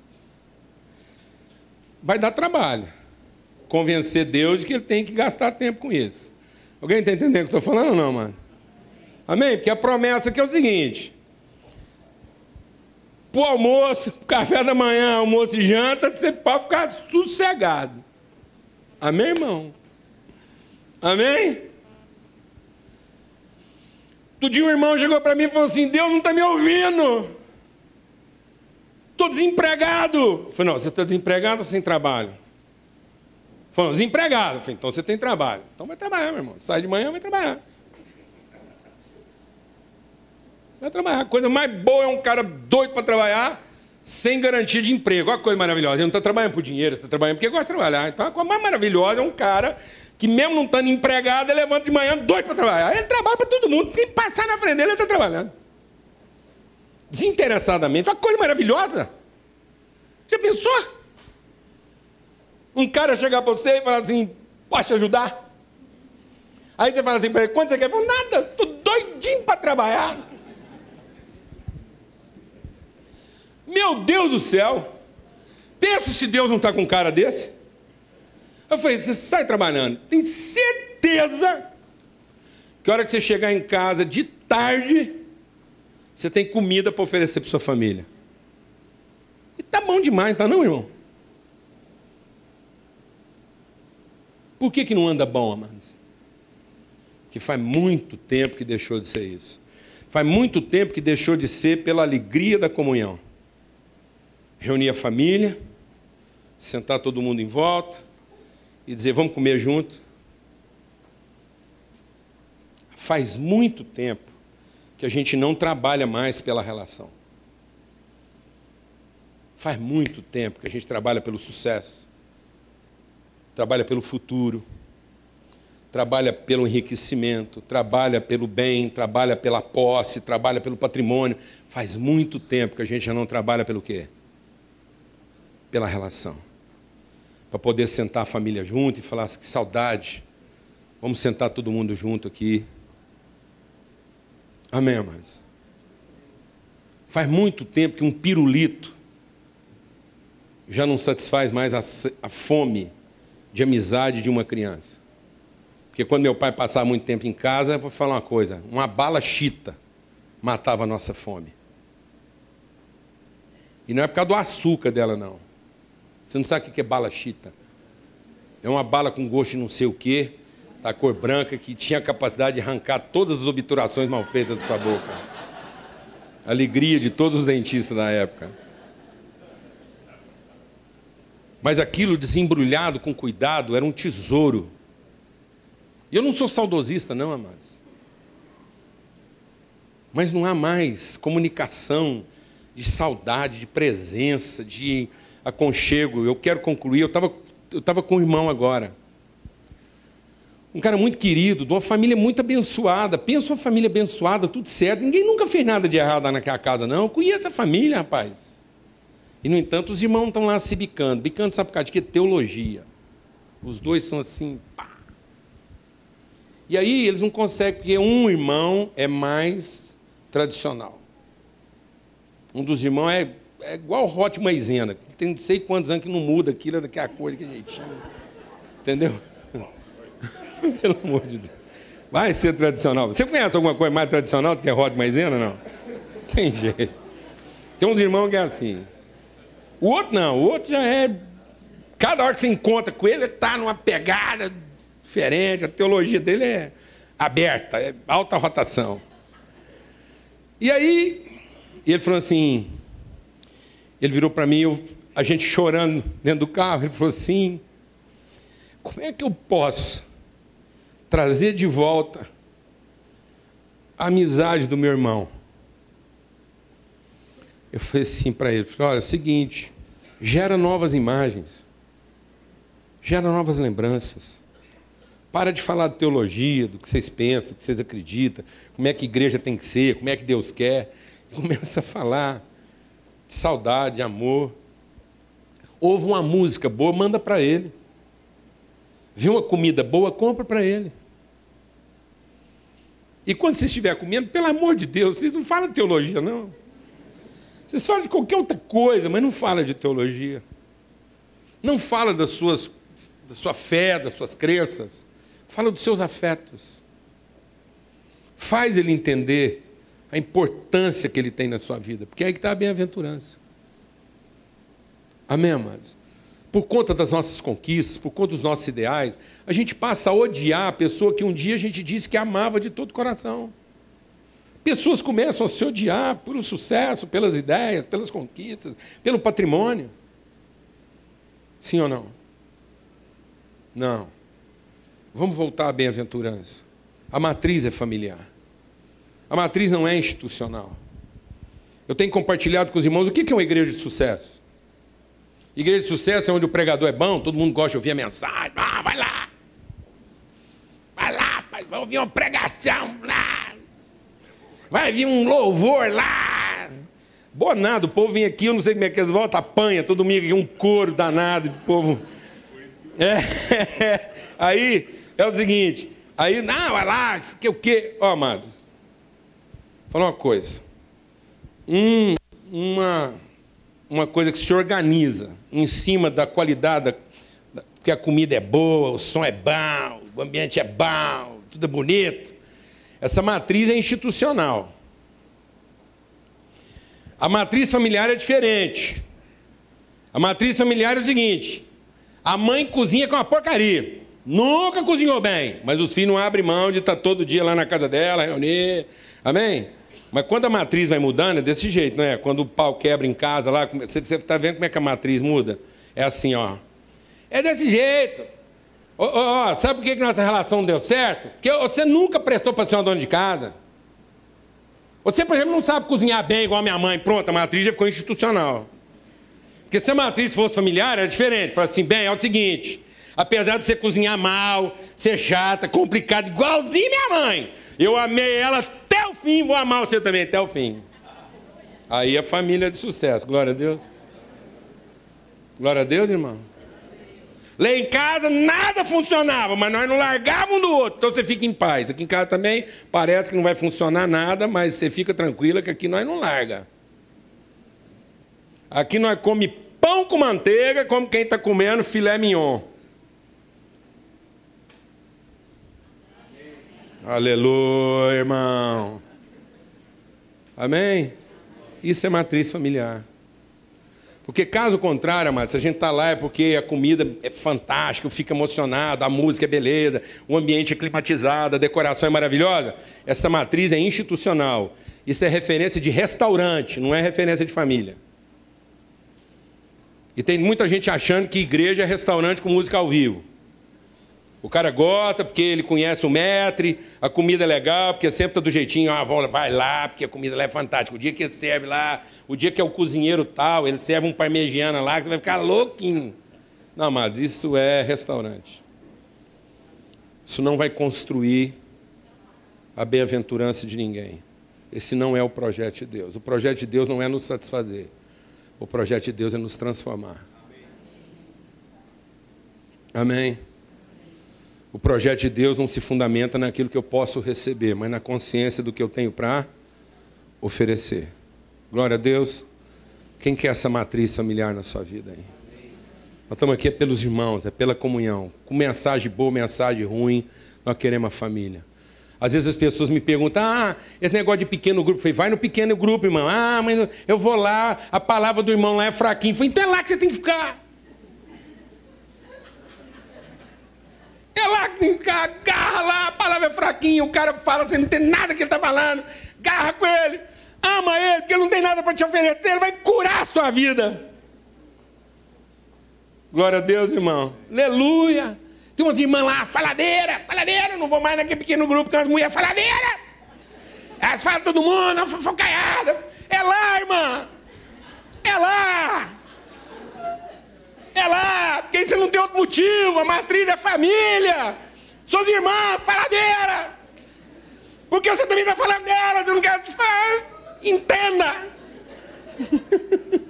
vai dar trabalho convencer Deus de que ele tem que gastar tempo com isso. Alguém está entendendo o que eu estou falando ou não, mano? Amém? Porque a promessa aqui é o seguinte: para o almoço, para o café da manhã, almoço e janta, você pode ficar sossegado. Amém, irmão? Amém? Outro dia um irmão chegou para mim e falou assim: Deus não está me ouvindo. Estou desempregado. Eu falei: Não, você está desempregado ou sem trabalho? Falando, desempregado. falei, então você tem trabalho. Então vai trabalhar, meu irmão. Sai de manhã, vai trabalhar. Vai trabalhar. A coisa mais boa é um cara doido para trabalhar, sem garantia de emprego. Olha que coisa maravilhosa. Ele não está trabalhando por dinheiro, está trabalhando porque gosta de trabalhar. Então, a coisa mais maravilhosa é um cara que, mesmo não estando empregado, ele levanta de manhã doido para trabalhar. Ele trabalha para todo mundo. Quem passar na frente dele, ele está trabalhando. Desinteressadamente. Uma coisa maravilhosa. Já pensou? Um cara chegar para você e falar assim: posso te ajudar? Aí você fala assim para ele: quanto você quer? Nada, estou doidinho para trabalhar. Meu Deus do céu! Pensa se Deus não está com um cara desse. Eu falei: você sai trabalhando, tem certeza que a hora que você chegar em casa de tarde, você tem comida para oferecer para sua família. E tá bom demais, tá não, irmão? Por que, que não anda bom, amados? Que faz muito tempo que deixou de ser isso. Faz muito tempo que deixou de ser pela alegria da comunhão. Reunir a família, sentar todo mundo em volta e dizer: vamos comer junto. Faz muito tempo que a gente não trabalha mais pela relação. Faz muito tempo que a gente trabalha pelo sucesso, trabalha pelo futuro, trabalha pelo enriquecimento, trabalha pelo bem, trabalha pela posse, trabalha pelo patrimônio. Faz muito tempo que a gente já não trabalha pelo quê? Pela relação. Para poder sentar a família junto e falar assim, que saudade. Vamos sentar todo mundo junto aqui. Amém, amados? Faz muito tempo que um pirulito já não satisfaz mais a, a fome de amizade de uma criança. Porque quando meu pai passava muito tempo em casa, vou falar uma coisa: uma bala chita matava a nossa fome. E não é por causa do açúcar dela, não. Você não sabe o que é bala chita? É uma bala com gosto de não sei o quê, da cor branca, que tinha a capacidade de arrancar todas as obturações mal feitas da sua boca. Alegria de todos os dentistas da época. Mas aquilo desembrulhado com cuidado era um tesouro. E eu não sou saudosista, não, amados. Mas não há mais comunicação de saudade, de presença, de aconchego. Eu quero concluir. Eu estava eu tava com o irmão agora. Um cara muito querido, de uma família muito abençoada. Pensa uma família abençoada, tudo certo. Ninguém nunca fez nada de errado naquela casa, não. Eu conheço a família, rapaz. E, no entanto, os irmãos estão lá se bicando. Bicando, sabe por causa de quê? Teologia. Os dois são assim, pá. E aí eles não conseguem, porque um irmão é mais tradicional. Um dos irmãos é, é igual o Hot Maisena, tem não sei quantos anos que não muda aquilo, daquela coisa, daquele jeitinho. Entendeu? Pelo amor de Deus. Vai ser tradicional. Você conhece alguma coisa mais tradicional do que a Hot Maisena? Não. Tem jeito. Tem uns irmãos que é assim. O outro não, o outro já é. Cada hora que você encontra com ele, ele está numa pegada diferente, a teologia dele é aberta, é alta rotação. E aí, ele falou assim: ele virou para mim, eu, a gente chorando dentro do carro, ele falou assim: como é que eu posso trazer de volta a amizade do meu irmão? Eu falei assim para ele: olha, é o seguinte, gera novas imagens, gera novas lembranças. Para de falar de teologia, do que vocês pensam, do que vocês acreditam, como é que igreja tem que ser, como é que Deus quer. começa a falar de saudade, de amor. Ouve uma música boa, manda para ele. Viu uma comida boa, compra para ele. E quando você estiver comendo, pelo amor de Deus, vocês não falam de teologia, não. Vocês falam de qualquer outra coisa, mas não fala de teologia. Não fala das suas, da sua fé, das suas crenças. Fala dos seus afetos. Faz ele entender a importância que ele tem na sua vida, porque é aí que está a bem-aventurança. Amém, amados? Por conta das nossas conquistas, por conta dos nossos ideais, a gente passa a odiar a pessoa que um dia a gente disse que amava de todo o coração. Pessoas começam a se odiar pelo sucesso, pelas ideias, pelas conquistas, pelo patrimônio. Sim ou não? Não. Vamos voltar à bem-aventurança. A matriz é familiar. A matriz não é institucional. Eu tenho compartilhado com os irmãos o que é uma igreja de sucesso. Igreja de sucesso é onde o pregador é bom, todo mundo gosta de ouvir a mensagem. Ah, vai lá. Vai lá, pai, vai ouvir uma pregação lá. Vai vir um louvor lá. Boa nada, o povo vem aqui, eu não sei como é que eles voltam, apanha todo domingo aqui, um couro danado, o povo. É, aí é o seguinte, aí, não, vai lá, que o quê? Ó, oh, amado, fala uma coisa. Um, uma, uma coisa que se organiza em cima da qualidade, da, porque a comida é boa, o som é bom, o ambiente é bom, tudo é bonito. Essa matriz é institucional. A matriz familiar é diferente. A matriz familiar é o seguinte: a mãe cozinha com uma porcaria. Nunca cozinhou bem, mas os filhos não abrem mão de estar todo dia lá na casa dela, reunir. Amém? Mas quando a matriz vai mudando, é desse jeito, não é? Quando o pau quebra em casa lá, você está vendo como é que a matriz muda? É assim, ó. É desse jeito. Oh, sabe por que nossa relação não deu certo? Porque você nunca prestou para ser uma dona de casa. Você, por exemplo, não sabe cozinhar bem igual a minha mãe. Pronto, a matriz já ficou institucional. Porque se a matriz fosse familiar, era diferente. Fala assim, bem, é o seguinte, apesar de você cozinhar mal, ser chata, complicada, igualzinho minha mãe, eu amei ela até o fim, vou amar você também até o fim. Aí a família é de sucesso, glória a Deus. Glória a Deus, irmão. Lá em casa nada funcionava, mas nós não largávamos um do outro. Então você fica em paz. Aqui em casa também parece que não vai funcionar nada, mas você fica tranquila que aqui nós não larga. Aqui nós come pão com manteiga, como quem está comendo filé mignon. Aleluia, irmão. Amém? Isso é matriz familiar. Porque caso contrário, amado, se a gente está lá é porque a comida é fantástica, fica emocionado, a música é beleza, o ambiente é climatizado, a decoração é maravilhosa. Essa matriz é institucional. Isso é referência de restaurante, não é referência de família. E tem muita gente achando que igreja é restaurante com música ao vivo. O cara gosta porque ele conhece o metre, a comida é legal, porque sempre está do jeitinho, ah, vai lá, porque a comida lá é fantástica. O dia que ele serve lá, o dia que é o cozinheiro tal, ele serve um parmegiana lá, que você vai ficar louquinho. Não, amados, isso é restaurante. Isso não vai construir a bem-aventurança de ninguém. Esse não é o projeto de Deus. O projeto de Deus não é nos satisfazer. O projeto de Deus é nos transformar. Amém. O projeto de Deus não se fundamenta naquilo que eu posso receber, mas na consciência do que eu tenho para oferecer. Glória a Deus. Quem quer essa matriz familiar na sua vida aí? Nós estamos aqui é pelos irmãos, é pela comunhão. Com mensagem boa, mensagem ruim, nós queremos a família. Às vezes as pessoas me perguntam: ah, esse negócio de pequeno grupo. Eu falei, vai no pequeno grupo, irmão. Ah, mas eu vou lá, a palavra do irmão lá é fraquinho. Eu falei, então é lá que você tem que ficar. É lá que agarra lá, a palavra é fraquinha, o cara fala, você não tem nada que ele está falando, garra com ele, ama ele, porque ele não tem nada para te oferecer, ele vai curar a sua vida. Glória a Deus, irmão. Aleluia. Tem umas irmãs lá, faladeira, faladeira, não vou mais naquele pequeno grupo com as mulheres faladeira. Elas falam todo mundo, fofocaiada. É lá, irmã. É lá. É lá, porque você não tem outro motivo. A matriz é família. Suas irmãs, faladeira. Porque você também está falando delas, eu não quero te falar. Entenda.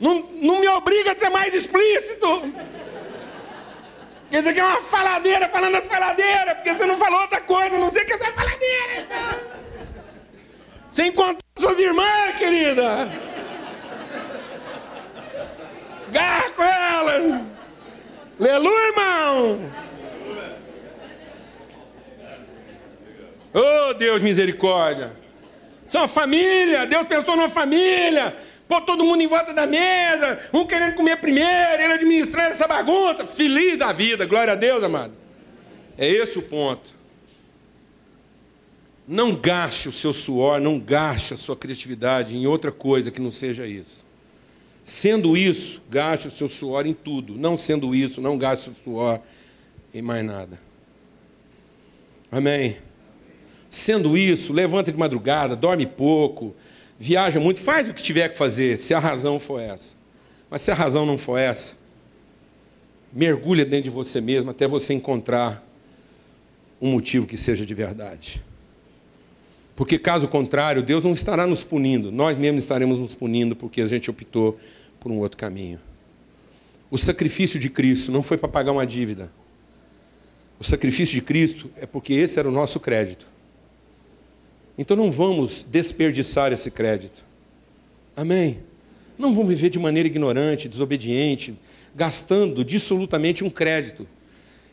Não, não me obriga a ser mais explícito. Quer dizer que é uma faladeira falando das faladeiras, porque você não falou outra coisa, não sei que é faladeira, então. Você encontrou suas irmãs, querida. Garra com elas! Aleluia, irmão! Oh, Deus, misericórdia! São família, Deus pensou numa família, pô todo mundo em volta da mesa, um querendo comer primeiro, ele administrando essa bagunça, feliz da vida, glória a Deus, amado. É esse o ponto. Não gaste o seu suor, não gaste a sua criatividade em outra coisa que não seja isso. Sendo isso, gaste o seu suor em tudo. Não sendo isso, não gaste o suor em mais nada. Amém. Sendo isso, levanta de madrugada, dorme pouco, viaja muito, faz o que tiver que fazer, se a razão for essa. Mas se a razão não for essa, mergulha dentro de você mesmo até você encontrar um motivo que seja de verdade. Porque caso contrário, Deus não estará nos punindo, nós mesmos estaremos nos punindo porque a gente optou por um outro caminho. O sacrifício de Cristo não foi para pagar uma dívida. O sacrifício de Cristo é porque esse era o nosso crédito. Então não vamos desperdiçar esse crédito. Amém? Não vamos viver de maneira ignorante, desobediente, gastando dissolutamente um crédito.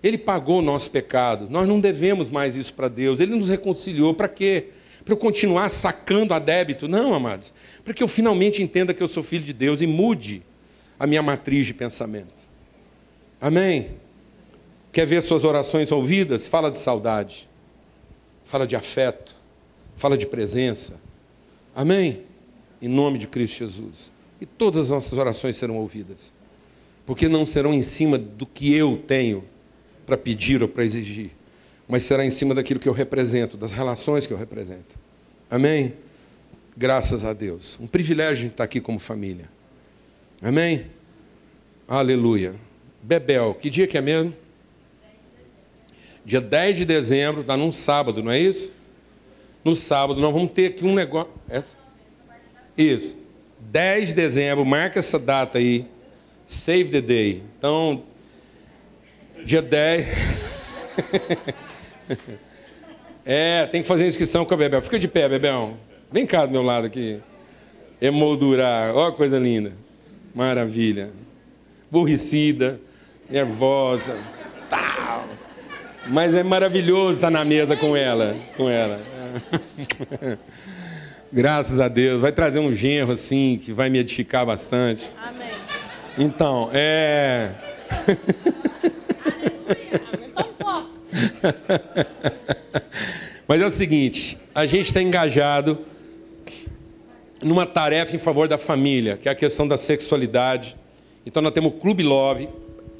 Ele pagou o nosso pecado. Nós não devemos mais isso para Deus. Ele nos reconciliou para quê? Para eu continuar sacando a débito? Não, amados. Para que eu finalmente entenda que eu sou filho de Deus e mude a minha matriz de pensamento. Amém? Quer ver suas orações ouvidas? Fala de saudade. Fala de afeto. Fala de presença. Amém? Em nome de Cristo Jesus. E todas as nossas orações serão ouvidas. Porque não serão em cima do que eu tenho para pedir ou para exigir, mas será em cima daquilo que eu represento, das relações que eu represento. Amém? Graças a Deus. Um privilégio estar aqui como família. Amém? Aleluia. Bebel, que dia que é mesmo? Dia 10 de dezembro, está num sábado, não é isso? No sábado, nós vamos ter aqui um negócio. Essa? Isso. 10 de dezembro, marca essa data aí. Save the day. Então, Dia 10. é, tem que fazer inscrição com a Bebel. Fica de pé, Bebel. Vem cá do meu lado aqui. Emoldurar. Ó, coisa linda. Maravilha. Burricida, nervosa. Tal. Mas é maravilhoso estar na mesa com ela. Com ela. Graças a Deus. Vai trazer um genro assim que vai me edificar bastante. Amém. Então, é. Mas é o seguinte, a gente está engajado numa tarefa em favor da família, que é a questão da sexualidade. Então nós temos o Clube Love,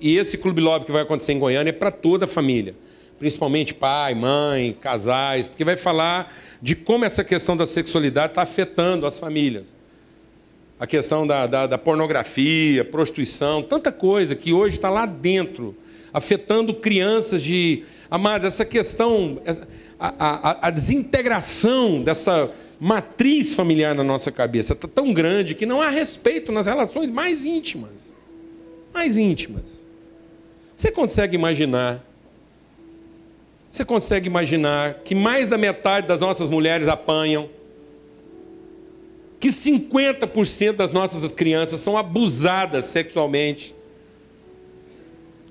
e esse Clube Love que vai acontecer em Goiânia é para toda a família, principalmente pai, mãe, casais, porque vai falar de como essa questão da sexualidade está afetando as famílias. A questão da, da, da pornografia, prostituição, tanta coisa que hoje está lá dentro, afetando crianças de Amados, essa questão, a, a, a desintegração dessa matriz familiar na nossa cabeça está tão grande que não há respeito nas relações mais íntimas. Mais íntimas. Você consegue imaginar? Você consegue imaginar que mais da metade das nossas mulheres apanham? Que 50% das nossas crianças são abusadas sexualmente?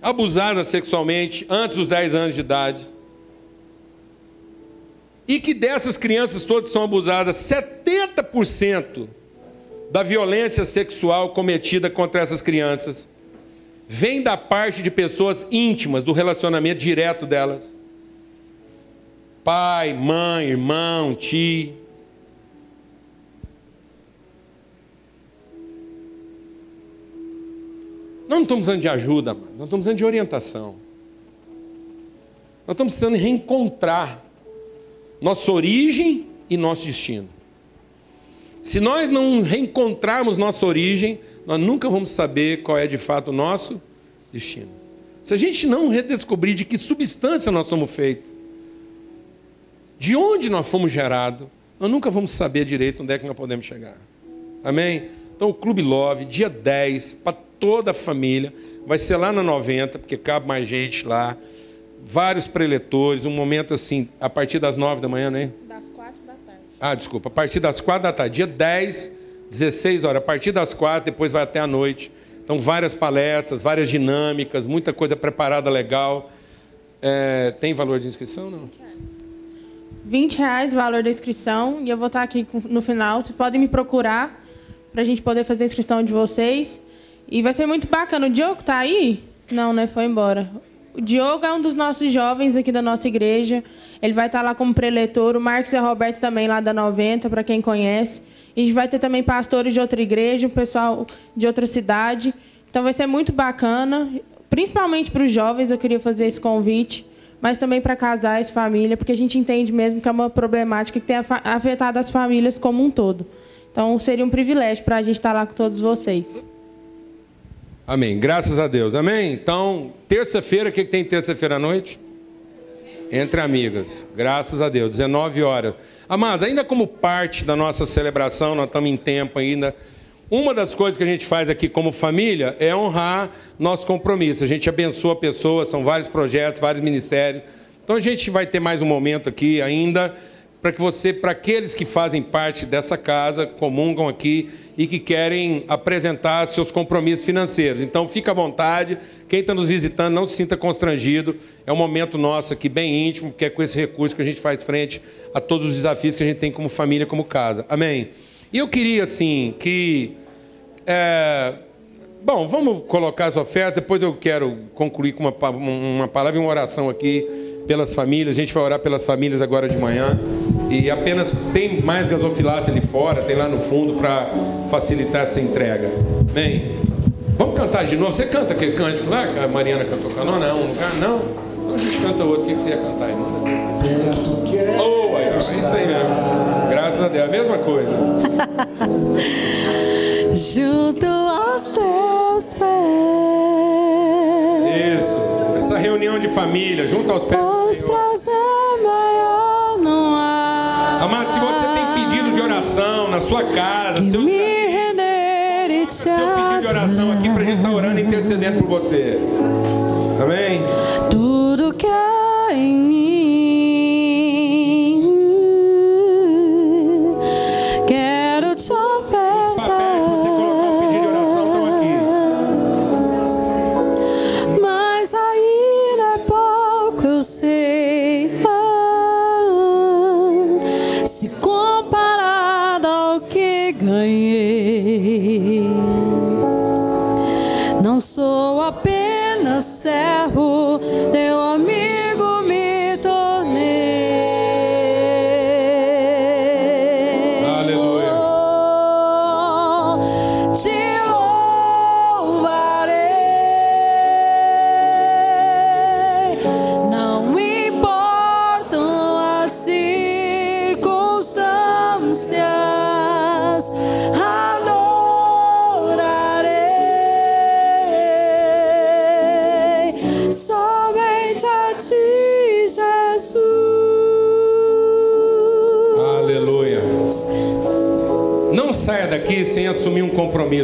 Abusadas sexualmente antes dos 10 anos de idade. E que dessas crianças todas são abusadas, 70% da violência sexual cometida contra essas crianças vem da parte de pessoas íntimas, do relacionamento direto delas. Pai, mãe, irmão, tio. Nós não estamos precisando de ajuda, nós estamos precisando de orientação. Nós estamos precisando reencontrar nossa origem e nosso destino. Se nós não reencontrarmos nossa origem, nós nunca vamos saber qual é de fato o nosso destino. Se a gente não redescobrir de que substância nós somos feitos, de onde nós fomos gerados, nós nunca vamos saber direito onde é que nós podemos chegar. Amém? Então, o Clube Love, dia 10, para toda a família. Vai ser lá na 90, porque cabe mais gente lá. Vários preletores, um momento assim, a partir das 9 da manhã, né? Das 4 da tarde. Ah, desculpa, a partir das 4 da tarde. Dia 10, 16 horas. A partir das 4, depois vai até a noite. Então, várias palestras, várias dinâmicas, muita coisa preparada legal. É, tem valor de inscrição não? 20 reais o valor da inscrição. E eu vou estar aqui no final. Vocês podem me procurar para a gente poder fazer a inscrição de vocês. E vai ser muito bacana. O Diogo tá aí? Não, né? Foi embora. O Diogo é um dos nossos jovens aqui da nossa igreja. Ele vai estar lá como preletor. O Marcos e a Roberto também lá da 90, para quem conhece. E a gente vai ter também pastores de outra igreja, um pessoal de outra cidade. Então vai ser muito bacana. Principalmente para os jovens, eu queria fazer esse convite. Mas também para casais, família, porque a gente entende mesmo que é uma problemática que tem afetado as famílias como um todo. Então seria um privilégio para a gente estar lá com todos vocês. Amém. Graças a Deus. Amém. Então, terça-feira, o que, que tem terça-feira à noite? Entre amigas. Graças a Deus. 19 horas. Amados, ainda como parte da nossa celebração, nós estamos em tempo ainda. Uma das coisas que a gente faz aqui como família é honrar nosso compromisso. A gente abençoa pessoas, são vários projetos, vários ministérios. Então a gente vai ter mais um momento aqui ainda para que você, para aqueles que fazem parte dessa casa, comungam aqui e que querem apresentar seus compromissos financeiros. Então fica à vontade, quem está nos visitando não se sinta constrangido. É um momento nosso aqui bem íntimo, porque é com esse recurso que a gente faz frente a todos os desafios que a gente tem como família, como casa. Amém. E eu queria, assim, que. É... Bom, vamos colocar as ofertas, depois eu quero concluir com uma, uma palavra e uma oração aqui pelas famílias. A gente vai orar pelas famílias agora de manhã. E apenas tem mais gasofilácia ali fora, tem lá no fundo para facilitar essa entrega. Bem, vamos cantar de novo. Você canta aquele cântico lá que a Mariana cantou nona? Não, um lugar? Não. Então a gente canta outro. O que você ia cantar, irmã? Oh, aí, é isso aí mesmo. Graças a Deus, a mesma coisa. Junto aos teus pés. Isso. Essa reunião de família, junto aos pés. Prazer maior não há. Amado, se você tem pedido de oração na sua casa, te seu pedido de oração aqui pra gente estar orando e intercedendo por você. Amém? tudo que há em mim. Pouco,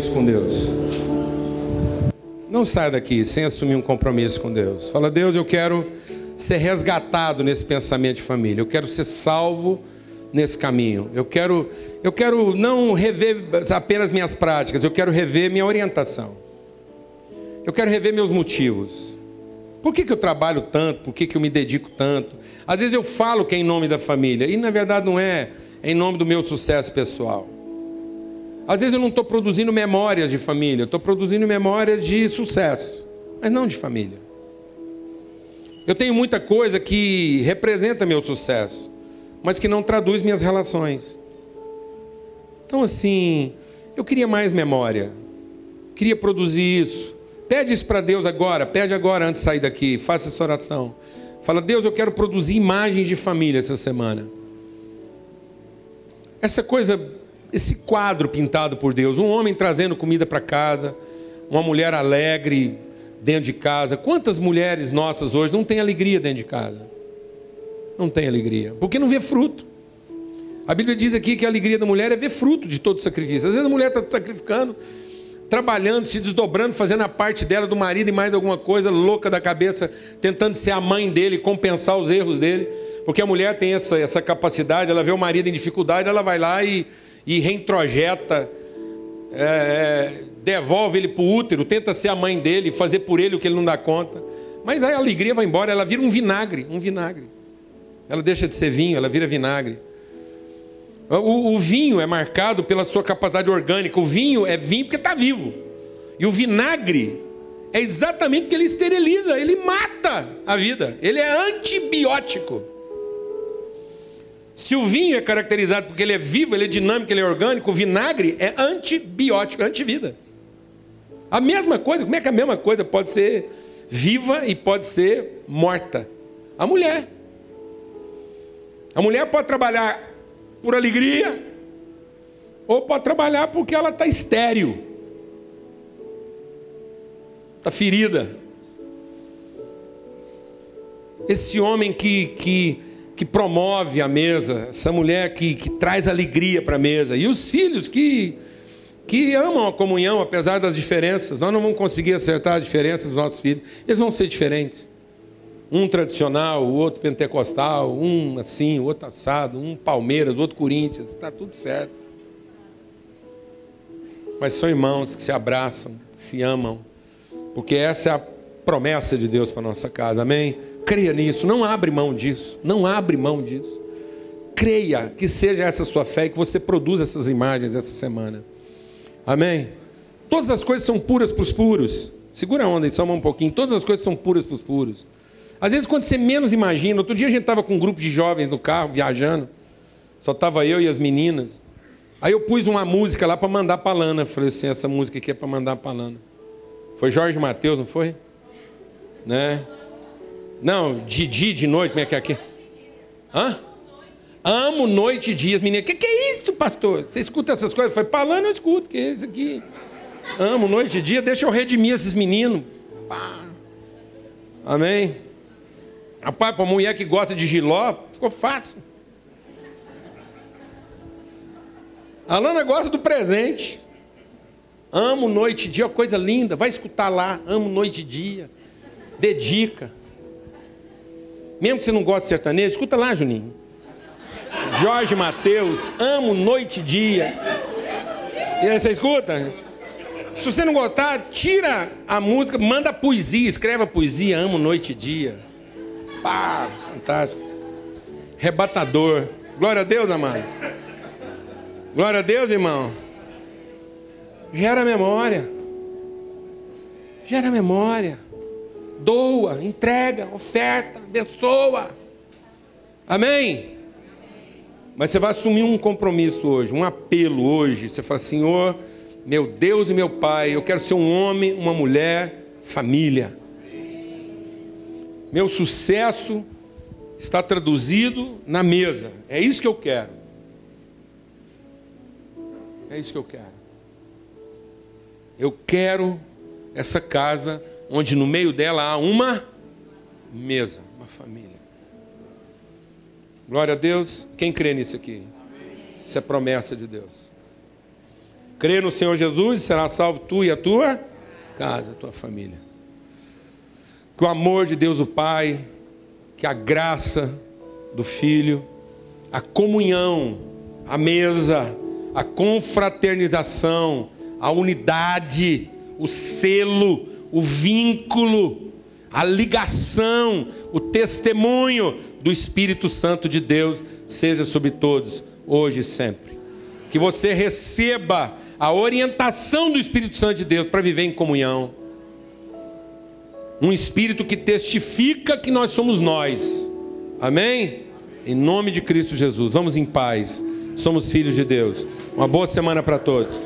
compromisso com Deus. Não saia daqui sem assumir um compromisso com Deus. Fala, Deus, eu quero ser resgatado nesse pensamento de família. Eu quero ser salvo nesse caminho. Eu quero, eu quero não rever apenas minhas práticas, eu quero rever minha orientação. Eu quero rever meus motivos. Por que, que eu trabalho tanto? Por que, que eu me dedico tanto? Às vezes eu falo que é em nome da família, e na verdade não é, é em nome do meu sucesso pessoal. Às vezes eu não estou produzindo memórias de família, eu estou produzindo memórias de sucesso, mas não de família. Eu tenho muita coisa que representa meu sucesso, mas que não traduz minhas relações. Então, assim, eu queria mais memória, queria produzir isso. Pede isso para Deus agora, pede agora antes de sair daqui, faça essa oração. Fala, Deus, eu quero produzir imagens de família essa semana. Essa coisa, esse quadro pintado por Deus, um homem trazendo comida para casa, uma mulher alegre dentro de casa. Quantas mulheres nossas hoje não têm alegria dentro de casa? Não tem alegria, porque não vê fruto. A Bíblia diz aqui que a alegria da mulher é ver fruto de todo sacrifício. Às vezes a mulher está sacrificando, trabalhando, se desdobrando, fazendo a parte dela do marido e mais alguma coisa, louca da cabeça, tentando ser a mãe dele, compensar os erros dele. Porque a mulher tem essa, essa capacidade, ela vê o marido em dificuldade, ela vai lá e, e reintrojeta, é, é, devolve ele para o útero, tenta ser a mãe dele, fazer por ele o que ele não dá conta. Mas aí a alegria vai embora, ela vira um vinagre, um vinagre. Ela deixa de ser vinho, ela vira vinagre. O, o, vinho é marcado pela sua capacidade orgânica. O vinho é vinho porque está vivo. E o vinagre é exatamente porque ele esteriliza, ele mata a vida. Ele é antibiótico. Se o vinho é caracterizado porque ele é vivo, ele é dinâmico, ele é orgânico, o vinagre é antibiótico, é antivida. A mesma coisa, como é que a mesma coisa pode ser viva e pode ser morta? A mulher. A mulher pode trabalhar por alegria, Ou pode trabalhar porque ela está estéril. Está ferida. Esse homem que, que, que promove a mesa, essa mulher que, que traz alegria para a mesa, e os filhos que, que amam a comunhão, apesar das diferenças. Nós não vamos conseguir acertar as diferenças dos nossos filhos, eles vão ser diferentes. Um tradicional, o outro pentecostal, um assim, o outro assado, um Palmeiras, o outro Corinthians, está tudo certo. Mas são irmãos que se abraçam, que se amam, porque essa é a promessa de Deus para nossa casa, amém? Creia nisso, não abre mão disso, não abre mão disso. Creia que seja essa sua fé e que você produza essas imagens essa semana. Amém? Todas as coisas são puras para os puros. Segura a onda e só um pouquinho. Todas as coisas são puras para os puros. Às vezes, quando você menos imagina, outro dia a gente estava com um grupo de jovens no carro, viajando. Só estava eu e as meninas. Aí eu pus uma música lá para mandar para Lana. Falei assim, essa música aqui é para mandar para Lana. Foi Jorge Mateus, não foi? Né? Não, Didi de noite, como é que é aqui? Hã? Amo noite e dias, menina. O que, que é isso, pastor? Você escuta essas coisas? Foi falando, eu escuto. que é isso aqui? Amo noite e dia, deixa eu redimir esses meninos. Pá. Amém? Rapaz, para mulher que gosta de giló, ficou fácil. A Lana gosta do presente. Amo noite e dia, coisa linda. Vai escutar lá. Amo noite e dia. Dedica. Mesmo que você não goste de sertanejo, escuta lá, Juninho. Jorge Mateus, amo noite e dia. E aí você escuta? Se você não gostar, tira a música, manda poesia, escreve a poesia, amo noite e dia. Pá, fantástico. Rebatador. Glória a Deus, amado. Glória a Deus, irmão. Gera memória. Gera memória. Doa, entrega, oferta, abençoa. Amém? Mas você vai assumir um compromisso hoje, um apelo hoje. Você fala, Senhor, meu Deus e meu Pai, eu quero ser um homem, uma mulher, família. Meu sucesso está traduzido na mesa. É isso que eu quero. É isso que eu quero. Eu quero essa casa onde no meio dela há uma mesa, uma família. Glória a Deus. Quem crê nisso aqui? Isso é promessa de Deus. Crê no Senhor Jesus e será salvo tu e a tua casa, a tua família. Que o amor de Deus o Pai, que a graça do Filho, a comunhão, a mesa, a confraternização, a unidade, o selo, o vínculo, a ligação, o testemunho do Espírito Santo de Deus seja sobre todos, hoje e sempre. Que você receba a orientação do Espírito Santo de Deus para viver em comunhão. Um espírito que testifica que nós somos nós. Amém? Em nome de Cristo Jesus. Vamos em paz. Somos filhos de Deus. Uma boa semana para todos.